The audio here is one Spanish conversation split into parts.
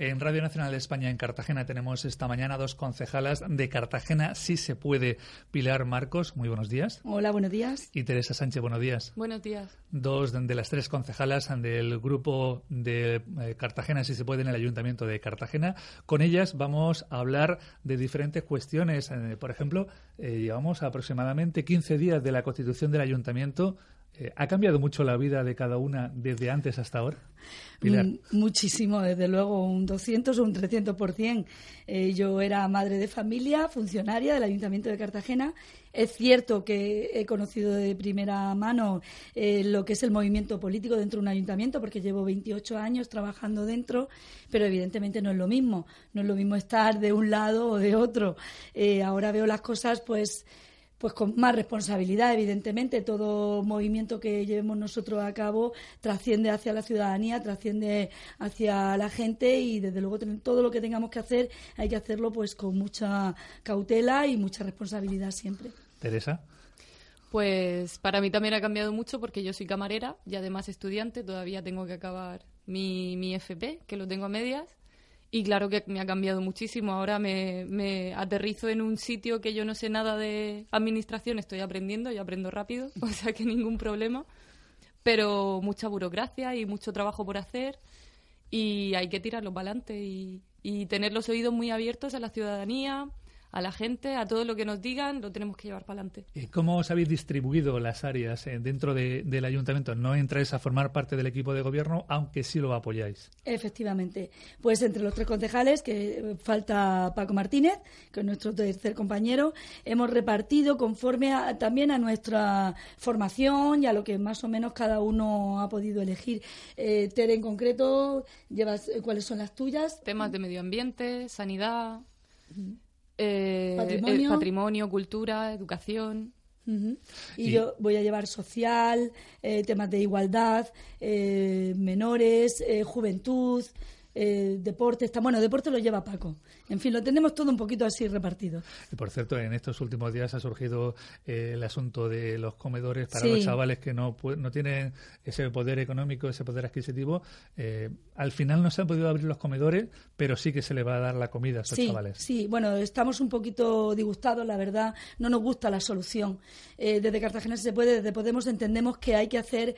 En Radio Nacional de España, en Cartagena, tenemos esta mañana dos concejalas de Cartagena, si se puede. Pilar Marcos, muy buenos días. Hola, buenos días. Y Teresa Sánchez, buenos días. Buenos días. Dos de las tres concejalas del grupo de eh, Cartagena, si se puede, en el Ayuntamiento de Cartagena. Con ellas vamos a hablar de diferentes cuestiones. Eh, por ejemplo, eh, llevamos aproximadamente 15 días de la constitución del Ayuntamiento ¿Ha cambiado mucho la vida de cada una desde antes hasta ahora? Mm, muchísimo, desde luego, un 200 o un 300%. Eh, yo era madre de familia, funcionaria del Ayuntamiento de Cartagena. Es cierto que he conocido de primera mano eh, lo que es el movimiento político dentro de un ayuntamiento, porque llevo 28 años trabajando dentro, pero evidentemente no es lo mismo. No es lo mismo estar de un lado o de otro. ahora veo las cosas, pues pues con más responsabilidad, evidentemente. Todo movimiento que llevemos nosotros a cabo trasciende hacia la ciudadanía, trasciende hacia la gente y desde luego todo lo que tengamos que hacer hay que hacerlo pues con mucha cautela y mucha responsabilidad siempre. Teresa. Pues para mí también ha cambiado mucho porque yo soy camarera y además estudiante, todavía tengo que acabar mi, mi FP, que lo tengo a medias. Y claro que me ha cambiado muchísimo. Ahora me, aterrizo en un sitio que yo no sé nada de administración, estoy aprendiendo y aprendo rápido, o sea que ningún problema. Pero mucha burocracia y mucho trabajo por hacer y hay que tirarlo para adelante y, y tener los oídos muy abiertos a la ciudadanía, a la gente, a todo lo que nos digan, lo tenemos que llevar para adelante. ¿Cómo os habéis distribuido las áreas eh, dentro del ayuntamiento? ¿No entráis a formar parte del equipo de gobierno, aunque sí lo apoyáis? Efectivamente. Pues entre los tres concejales, que eh, falta Paco Martínez, que es nuestro tercer compañero, hemos repartido conforme también a nuestra formación y a lo que más o menos cada uno ha podido elegir. Eh, Tere, en concreto, llevas eh, cuáles son las tuyas. Temas de medio ambiente, sanidad. Eh, patrimonio. patrimonio, cultura, educación. y, yo voy a llevar social, eh, temas de igualdad, eh, menores, juventud, eh, deporte, está, bueno, deporte lo lleva Paco. En fin, lo tenemos todo un poquito así repartido. Y por cierto, en estos últimos días ha surgido eh, el asunto de los comedores para los chavales que no, no tienen ese poder económico, ese poder adquisitivo. Eh, al final no se han podido abrir los comedores, pero sí que se le va a dar la comida a esos chavales. Sí, bueno, estamos un poquito disgustados, la verdad, no nos gusta la solución. desde Cartagena se puede, desde Podemos entendemos que hay que hacer,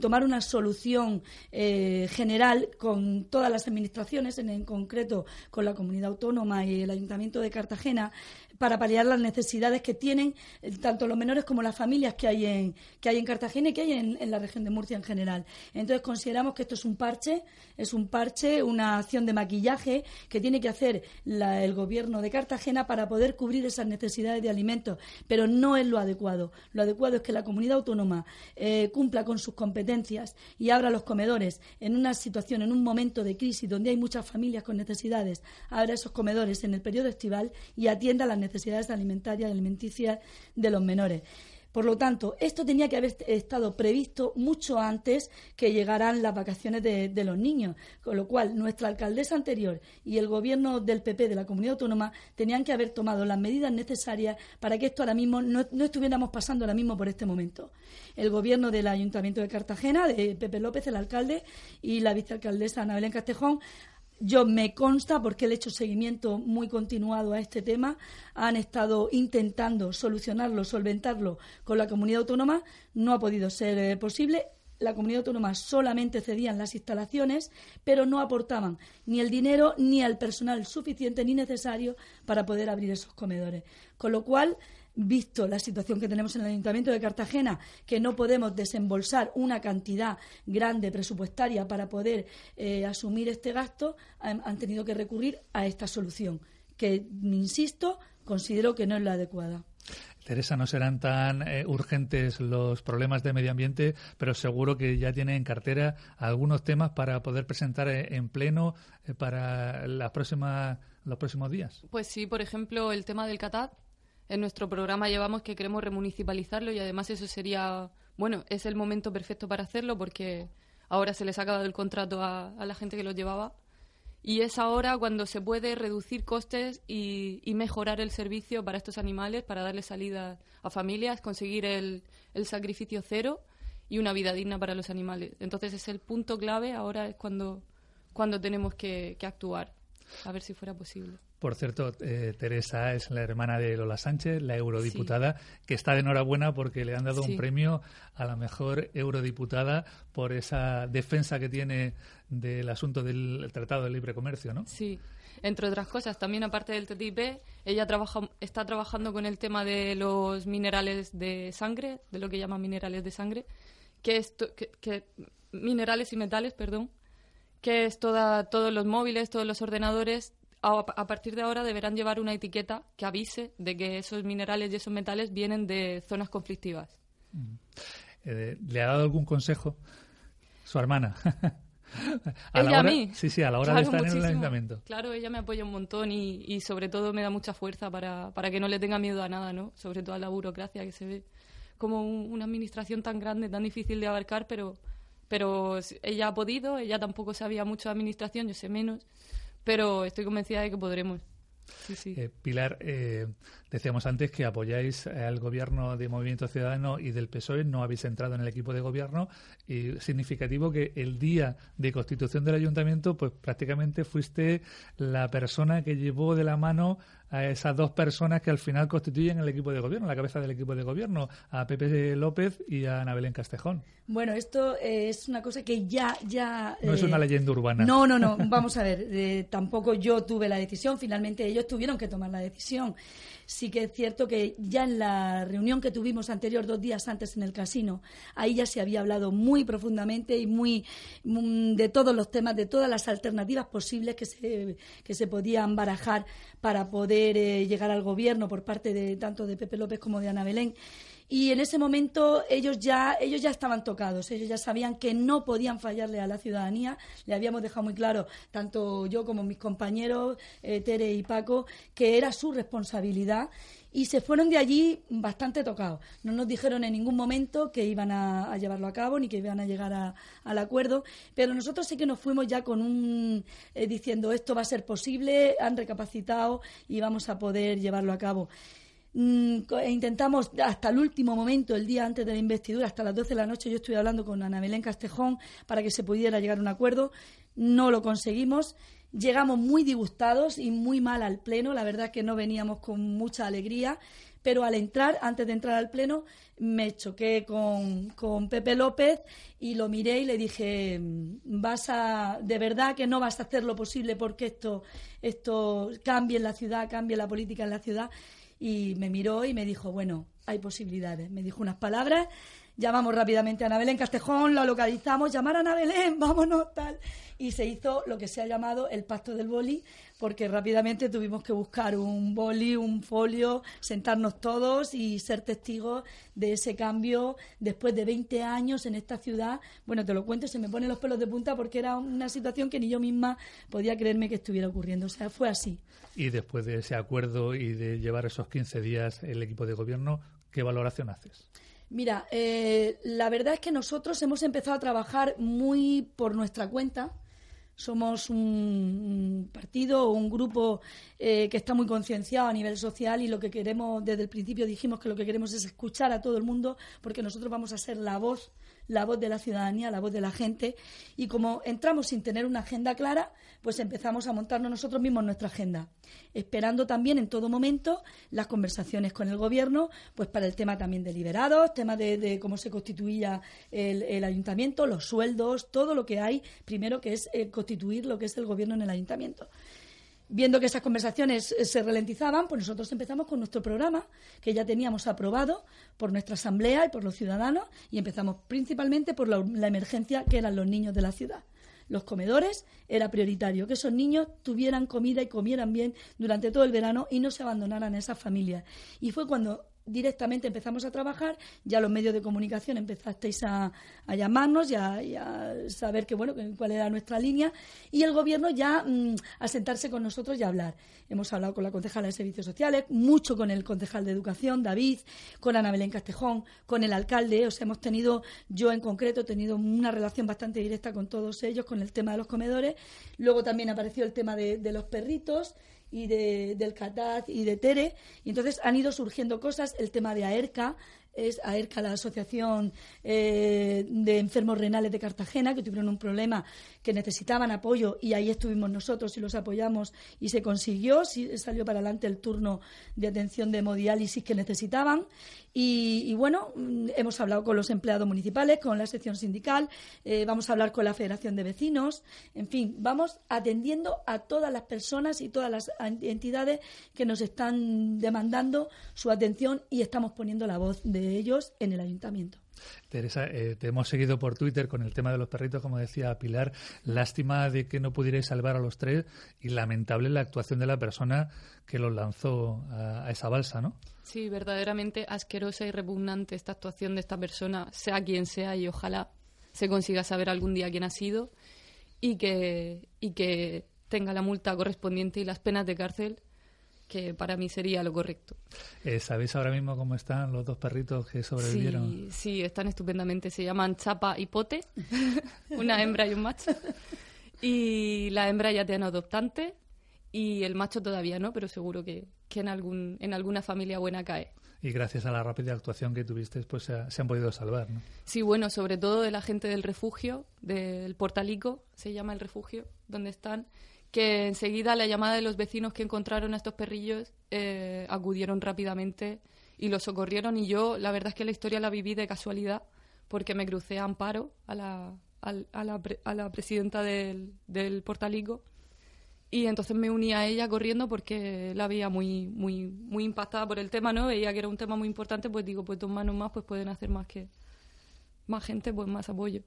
tomar una solución general con todas las administraciones, en, concreto con la comunidad autónoma y el Ayuntamiento de Cartagena, para paliar las necesidades que tienen eh, tanto los menores como las familias que hay en, que hay en Cartagena y que hay en, la región de Murcia en general. Entonces consideramos que esto es un parche, es un parche, una acción de maquillaje que tiene que hacer el gobierno de Cartagena para poder cubrir esas necesidades de alimentos, pero no es lo adecuado. Lo adecuado es que la comunidad autónoma eh, cumpla con sus competencias y abra los comedores en una situación, en un momento de crisis donde hay muchas familias con necesidades, abra esos comedores en el periodo estival y atienda las necesidades alimentarias y alimenticias de los menores. Por lo tanto, esto tenía que haber estado previsto mucho antes que llegaran las vacaciones de, los niños, con lo cual nuestra alcaldesa anterior y el gobierno del PP de la comunidad autónoma tenían que haber tomado las medidas necesarias para que esto ahora mismo no, no estuviéramos pasando ahora mismo por este momento. El gobierno del Ayuntamiento de Cartagena, de Pepe López, el alcalde, y la vicealcaldesa Ana Belén Castejón yo me consta, porque he hecho seguimiento muy continuado a este tema, han estado intentando solucionarlo, solventarlo con la comunidad autónoma, no ha podido ser eh, posible. La comunidad autónoma solamente cedían las instalaciones, pero no aportaban ni el dinero ni el personal suficiente ni necesario para poder abrir esos comedores. Con lo cual, visto la situación que tenemos en el Ayuntamiento de Cartagena, que no podemos desembolsar una cantidad grande presupuestaria para poder eh, asumir este gasto, han, tenido que recurrir a esta solución, que, insisto, considero que no es la adecuada. Teresa, no serán tan eh, urgentes los problemas de medio ambiente, pero seguro que ya tiene en cartera algunos temas para poder presentar eh, en pleno para la próxima, los próximos días. Pues sí, por ejemplo, el tema del CATAT, en nuestro programa llevamos que queremos remunicipalizarlo y además eso sería, bueno, es el momento perfecto para hacerlo porque ahora se les ha acabado el contrato a, la gente que lo llevaba y es ahora cuando se puede reducir costes y, mejorar el servicio para estos animales, para darle salida a familias, conseguir el, el sacrificio cero y una vida digna para los animales. Entonces es el punto clave, ahora es cuando cuando tenemos que, actuar. A ver si fuera posible. Por cierto, eh, Teresa es la hermana de Lola Sánchez, la eurodiputada, que está de enhorabuena porque le han dado un premio a la mejor eurodiputada por esa defensa que tiene del asunto del Tratado de Libre Comercio, ¿no? Sí, entre otras cosas, también aparte del TTIP, ella trabaja, está trabajando con el tema de los minerales de sangre, de lo que llaman minerales de sangre, que es que, minerales y metales, perdón, que es toda, todos los móviles, todos los ordenadores, a, partir de ahora deberán llevar una etiqueta que avise de que esos minerales y esos metales vienen de zonas conflictivas. Mm. Eh, ¿Le ha dado algún consejo su hermana? a ella a mí. Sí, sí, a la hora de estar en el ayuntamiento. Claro, ella me apoya un montón y, y sobre todo me da mucha fuerza para, para, que no le tenga miedo a nada, ¿no? Sobre todo a la burocracia que se ve como una administración tan grande, tan difícil de abarcar, pero, pero ella ha podido, ella tampoco sabía mucho de administración, yo sé menos, pero estoy convencida de que podremos. Eh, Pilar, eh, decíamos antes que apoyáis al gobierno de Movimiento Ciudadano y del PSOE, no habéis entrado en el equipo de gobierno y significativo que el día de constitución del ayuntamiento, pues prácticamente fuiste la persona que llevó de la mano a esas dos personas que al final constituyen el equipo de gobierno, la cabeza del equipo de gobierno, a Pepe López y a Ana Belén Castejón. Bueno, esto eh, es una cosa que ya... ya no es una leyenda urbana. No, no, no. Vamos a ver. tampoco yo tuve la decisión. Finalmente ellos tuvieron que tomar la decisión sí que es cierto que ya en la reunión que tuvimos anterior, dos días antes en el casino, ahí ya se había hablado muy profundamente y muy mm, de todos los temas, de todas las alternativas posibles que se, que se podían barajar para poder eh, llegar al gobierno por parte de tanto de Pepe López como de Ana Belén y en ese momento ellos ya ellos ya estaban tocados ellos ya sabían que no podían fallarle a la ciudadanía le habíamos dejado muy claro tanto yo como mis compañeros eh, Tere y Paco que era su responsabilidad y se fueron de allí bastante tocados. No nos dijeron en ningún momento que iban a, llevarlo a cabo ni que iban a llegar al acuerdo, pero nosotros sí que nos fuimos ya con un eh, diciendo esto va a ser posible, han recapacitado y vamos a poder llevarlo a cabo. Mm, e intentamos hasta el último momento, el día antes de la investidura, hasta las 12 de la noche, yo estuve hablando con Ana Belén Castejón para que se pudiera llegar a un acuerdo. No lo conseguimos. Llegamos muy disgustados y muy mal al Pleno. La verdad es que no veníamos con mucha alegría. Pero al entrar, antes de entrar al Pleno, me choqué con, con Pepe López y lo miré y le dije, vas a, de verdad que no vas a hacer lo posible porque esto, esto cambie en la ciudad, cambie la política en la ciudad y me miró y me dijo, bueno, hay posibilidades. Me dijo unas palabras, llamamos rápidamente a Ana Belén Castejón, la localizamos, llamar a Ana Belén, vámonos, tal. Y se hizo lo que se ha llamado el pacto del boli, porque rápidamente tuvimos que buscar un boli, un folio, sentarnos todos y ser testigos de ese cambio después de 20 años en esta ciudad. Bueno, te lo cuento se me ponen los pelos de punta porque era una situación que ni yo misma podía creerme que estuviera ocurriendo. O sea, fue así. Y después de ese acuerdo y de llevar esos 15 días el equipo de gobierno, ¿qué valoración haces? Mira, eh, la verdad es que nosotros hemos empezado a trabajar muy por nuestra cuenta. Somos un, partido un grupo eh, que está muy concienciado a nivel social y lo que queremos, desde el principio dijimos que lo que queremos es escuchar a todo el mundo porque nosotros vamos a ser la voz la voz de la ciudadanía, la voz de la gente. Y como entramos sin tener una agenda clara, pues empezamos a montarnos nosotros mismos nuestra agenda, esperando también en todo momento las conversaciones con el gobierno, pues para el tema también de liberados, tema de, cómo se constituía el, ayuntamiento, los sueldos, todo lo que hay, primero que es eh, constituir lo que es el gobierno en el ayuntamiento viendo que esas conversaciones eh, se ralentizaban, pues nosotros empezamos con nuestro programa, que ya teníamos aprobado por nuestra asamblea y por los ciudadanos, y empezamos principalmente por la, emergencia que eran los niños de la ciudad. Los comedores era prioritario, que esos niños tuvieran comida y comieran bien durante todo el verano y no se abandonaran a esas familias. Y fue cuando directamente empezamos a trabajar, ya los medios de comunicación empezasteis a, llamarnos y a, saber que, bueno, cuál era nuestra línea y el gobierno ya mm, a sentarse con nosotros y a hablar. Hemos hablado con la concejala de Servicios Sociales, mucho con el concejal de Educación, David, con Ana Belén Castejón, con el alcalde, o hemos tenido, yo en concreto, he tenido una relación bastante directa con todos ellos, con el tema de los comedores. Luego también apareció el tema de los perritos y de, del Cataz y de Tere. Y entonces han ido surgiendo cosas, el tema de AERCA, es a ERCA, la Asociación eh, de Enfermos Renales de Cartagena, que tuvieron un problema que necesitaban apoyo y ahí estuvimos nosotros y los apoyamos y se consiguió, salió para adelante el turno de atención de hemodiálisis que necesitaban y, bueno, hemos hablado con los empleados municipales, con la sección sindical, eh, vamos a hablar con la Federación de Vecinos, en fin, vamos atendiendo a todas las personas y todas las entidades que nos están demandando su atención y estamos poniendo la voz de ellos en el ayuntamiento. Teresa, eh, te hemos seguido por Twitter con el tema de los perritos, como decía Pilar. Lástima de que no pudierais salvar a los tres y lamentable la actuación de la persona que los lanzó a, esa balsa, ¿no? Sí, verdaderamente asquerosa y repugnante esta actuación de esta persona, sea quien sea, y ojalá se consiga saber algún día quién ha sido y que, y que tenga la multa correspondiente y las penas de cárcel que para mí sería lo correcto. Eh, ¿Sabéis ahora mismo cómo están los dos perritos que sobrevivieron? Sí, sí están estupendamente. Se llaman Chapa y Pote, una hembra y un macho. Y la hembra ya tiene adoptante y el macho todavía no, pero seguro que, que en, algún, en alguna familia buena cae. Y gracias a la rápida actuación que tuviste, pues se, han podido salvar, ¿no? Sí, bueno, sobre todo de la gente del refugio, del Portalico, se llama el refugio, donde están, que enseguida la llamada de los vecinos que encontraron a estos perrillos eh, acudieron rápidamente y los socorrieron y yo la verdad es que la historia la viví de casualidad porque me crucé a Amparo, a la, a, la, a la, presidenta del, del, Portalico y entonces me uní a ella corriendo porque la veía muy muy muy impactada por el tema, ¿no? Veía que era un tema muy importante, pues digo, pues dos manos más pues pueden hacer más que más gente, pues más apoyo.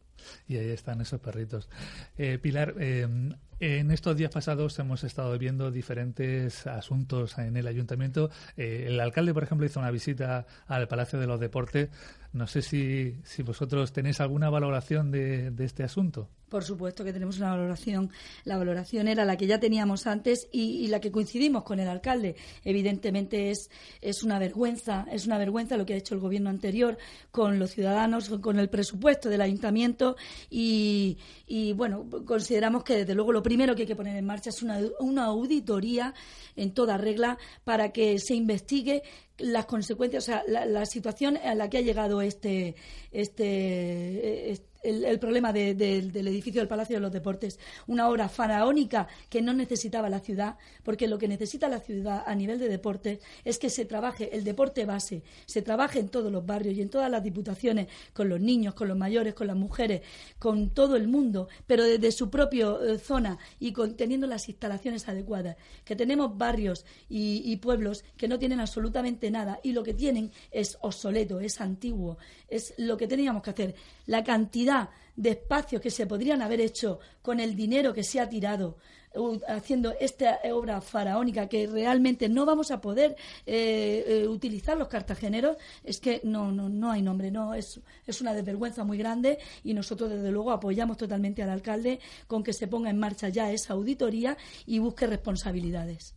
Y ahí están esos perritos. Eh, Pilar, eh, en estos días pasados hemos estado viendo diferentes asuntos en el ayuntamiento. Eh, el alcalde, por ejemplo, hizo una visita al Palacio de los Deportes. No sé si, si vosotros tenéis alguna valoración de, este asunto. Por supuesto que tenemos una valoración. La valoración era la que ya teníamos antes y, la que coincidimos con el alcalde. Evidentemente es, es una vergüenza, es una vergüenza lo que ha hecho el gobierno anterior con los ciudadanos, con el presupuesto del ayuntamiento y, y bueno, consideramos que desde luego lo primero que hay que poner en marcha es una, una auditoría en toda regla para que se investigue las consecuencias, o sea, la, situación a la que ha llegado este, este, este el, problema del edificio del Palacio de los Deportes, una obra faraónica que no necesitaba la ciudad, porque lo que necesita la ciudad a nivel de deporte es que se trabaje el deporte base, se trabaje en todos los barrios y en todas las diputaciones, con los niños, con los mayores, con las mujeres, con todo el mundo, pero desde su propia eh, zona y teniendo las instalaciones adecuadas. Que tenemos barrios y pueblos que no tienen absolutamente nada y lo que tienen es obsoleto, es antiguo, es lo que teníamos que hacer. La cantidad de espacios que se podrían haber hecho con el dinero que se ha tirado haciendo esta obra faraónica que realmente no vamos a poder eh, eh, utilizar los cartageneros, es que no, no, no hay nombre, no es, es una desvergüenza muy grande y nosotros desde luego apoyamos totalmente al alcalde con que se ponga en marcha ya esa auditoría y busque responsabilidades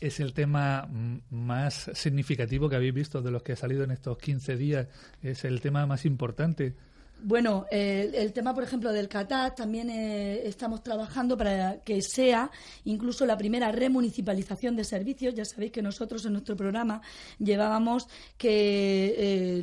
es el tema más significativo que habéis visto de los que ha salido en estos 15 días. Es el tema más importante. Bueno, el tema, por ejemplo, del CATAT, también eh, estamos trabajando para que sea incluso la primera remunicipalización de servicios. Ya sabéis que nosotros en nuestro programa llevábamos que eh,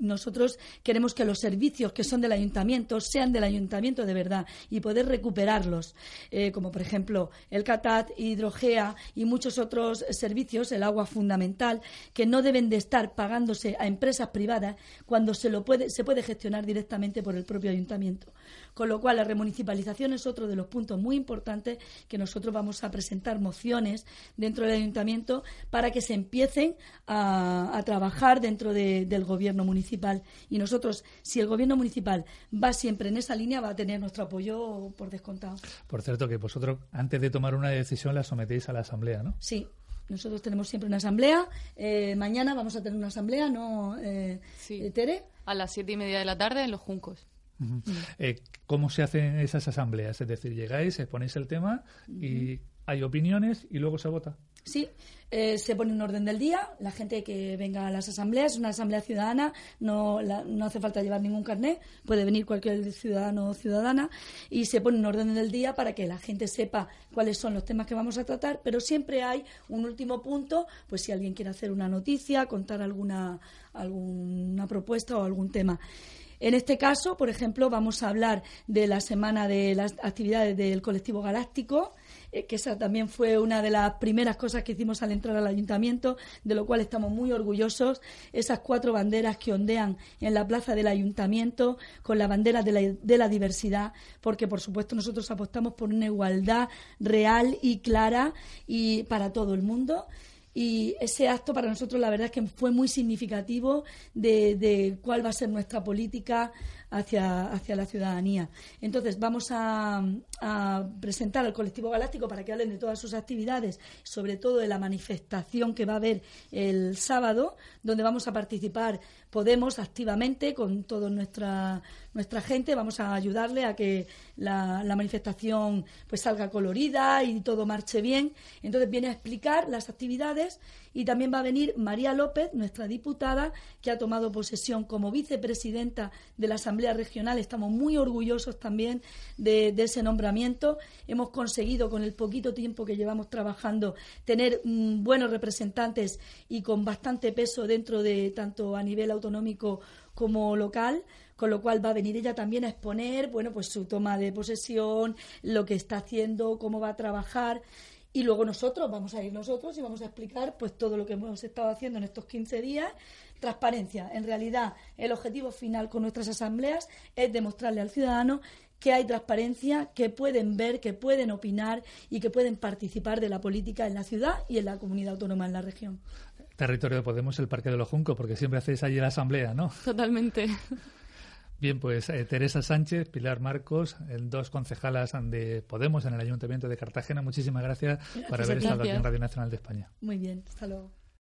nosotros queremos que los servicios que son del ayuntamiento sean del ayuntamiento de verdad y poder recuperarlos, eh, como por ejemplo el CATAT, Hidrogea y muchos otros servicios, el agua fundamental, que no deben de estar pagándose a empresas privadas cuando se, lo puede, se puede gestionar directamente por el propio ayuntamiento. Con lo cual, la remunicipalización es otro de los puntos muy importantes que nosotros vamos a presentar mociones dentro del ayuntamiento para que se empiecen a, trabajar dentro del gobierno municipal. Y nosotros, si el gobierno municipal va siempre en esa línea, va a tener nuestro apoyo por descontado. Por cierto, que vosotros, antes de tomar una decisión, la sometéis a la Asamblea, ¿no? Sí, nosotros tenemos siempre una asamblea. Eh, mañana vamos a tener una asamblea, ¿no, eh, sí. Tere? A las siete y media de la tarde en Los Juncos. Eh, ¿Cómo se hacen esas asambleas? Es decir, llegáis, exponéis el tema y hay opiniones y luego se vota. Sí, eh, se pone un orden del día, la gente que venga a las asambleas, una asamblea ciudadana, no, no hace falta llevar ningún carnet, puede venir cualquier ciudadano o ciudadana y se pone un orden del día para que la gente sepa cuáles son los temas que vamos a tratar, pero siempre hay un último punto, pues si alguien quiere hacer una noticia, contar alguna, alguna propuesta o algún tema. En este caso, por ejemplo, vamos a hablar de la semana de las actividades del colectivo galáctico, eh, que esa también fue una de las primeras cosas que hicimos al entrar al ayuntamiento, de lo cual estamos muy orgullosos. Esas cuatro banderas que ondean en la plaza del ayuntamiento con la bandera de la, de la diversidad, porque por supuesto nosotros apostamos por una igualdad real y clara y para todo el mundo y ese acto para nosotros la verdad es que fue muy significativo de, de cuál va a ser nuestra política hacia, hacia la ciudadanía. Entonces, vamos a, presentar al colectivo galáctico para que hablen de todas sus actividades, sobre todo de la manifestación que va a haber el sábado, donde vamos a participar Podemos activamente con toda nuestra, nuestra gente. Vamos a ayudarle a que la, manifestación pues salga colorida y todo marche bien. Entonces, viene a explicar las actividades y también va a venir María López, nuestra diputada, que ha tomado posesión como vicepresidenta de la Asamblea Regional. Estamos muy orgullosos también de, ese nombramiento. Hemos conseguido, con el poquito tiempo que llevamos trabajando, tener mm, buenos representantes y con bastante peso dentro de tanto a nivel autonómico como local, con lo cual va a venir ella también a exponer, bueno, pues su toma de posesión, lo que está haciendo, cómo va a trabajar. Y luego nosotros, vamos a ir nosotros y vamos a explicar pues todo lo que hemos estado haciendo en estos 15 días. Transparencia. En realidad, el objetivo final con nuestras asambleas es demostrarle al ciudadano que hay transparencia, que pueden ver, que pueden opinar y que pueden participar de la política en la ciudad y en la comunidad autónoma en la región. Territorio de Podemos, el Parque de los Juncos, porque siempre hacéis allí la asamblea, ¿no? Totalmente. Bien, pues eh, Teresa Sánchez, Pilar Marcos, dos concejalas de Podemos en el Ayuntamiento de Cartagena. Muchísimas gracias, por haber estado aquí en Radio Nacional de España. Muy bien, hasta luego.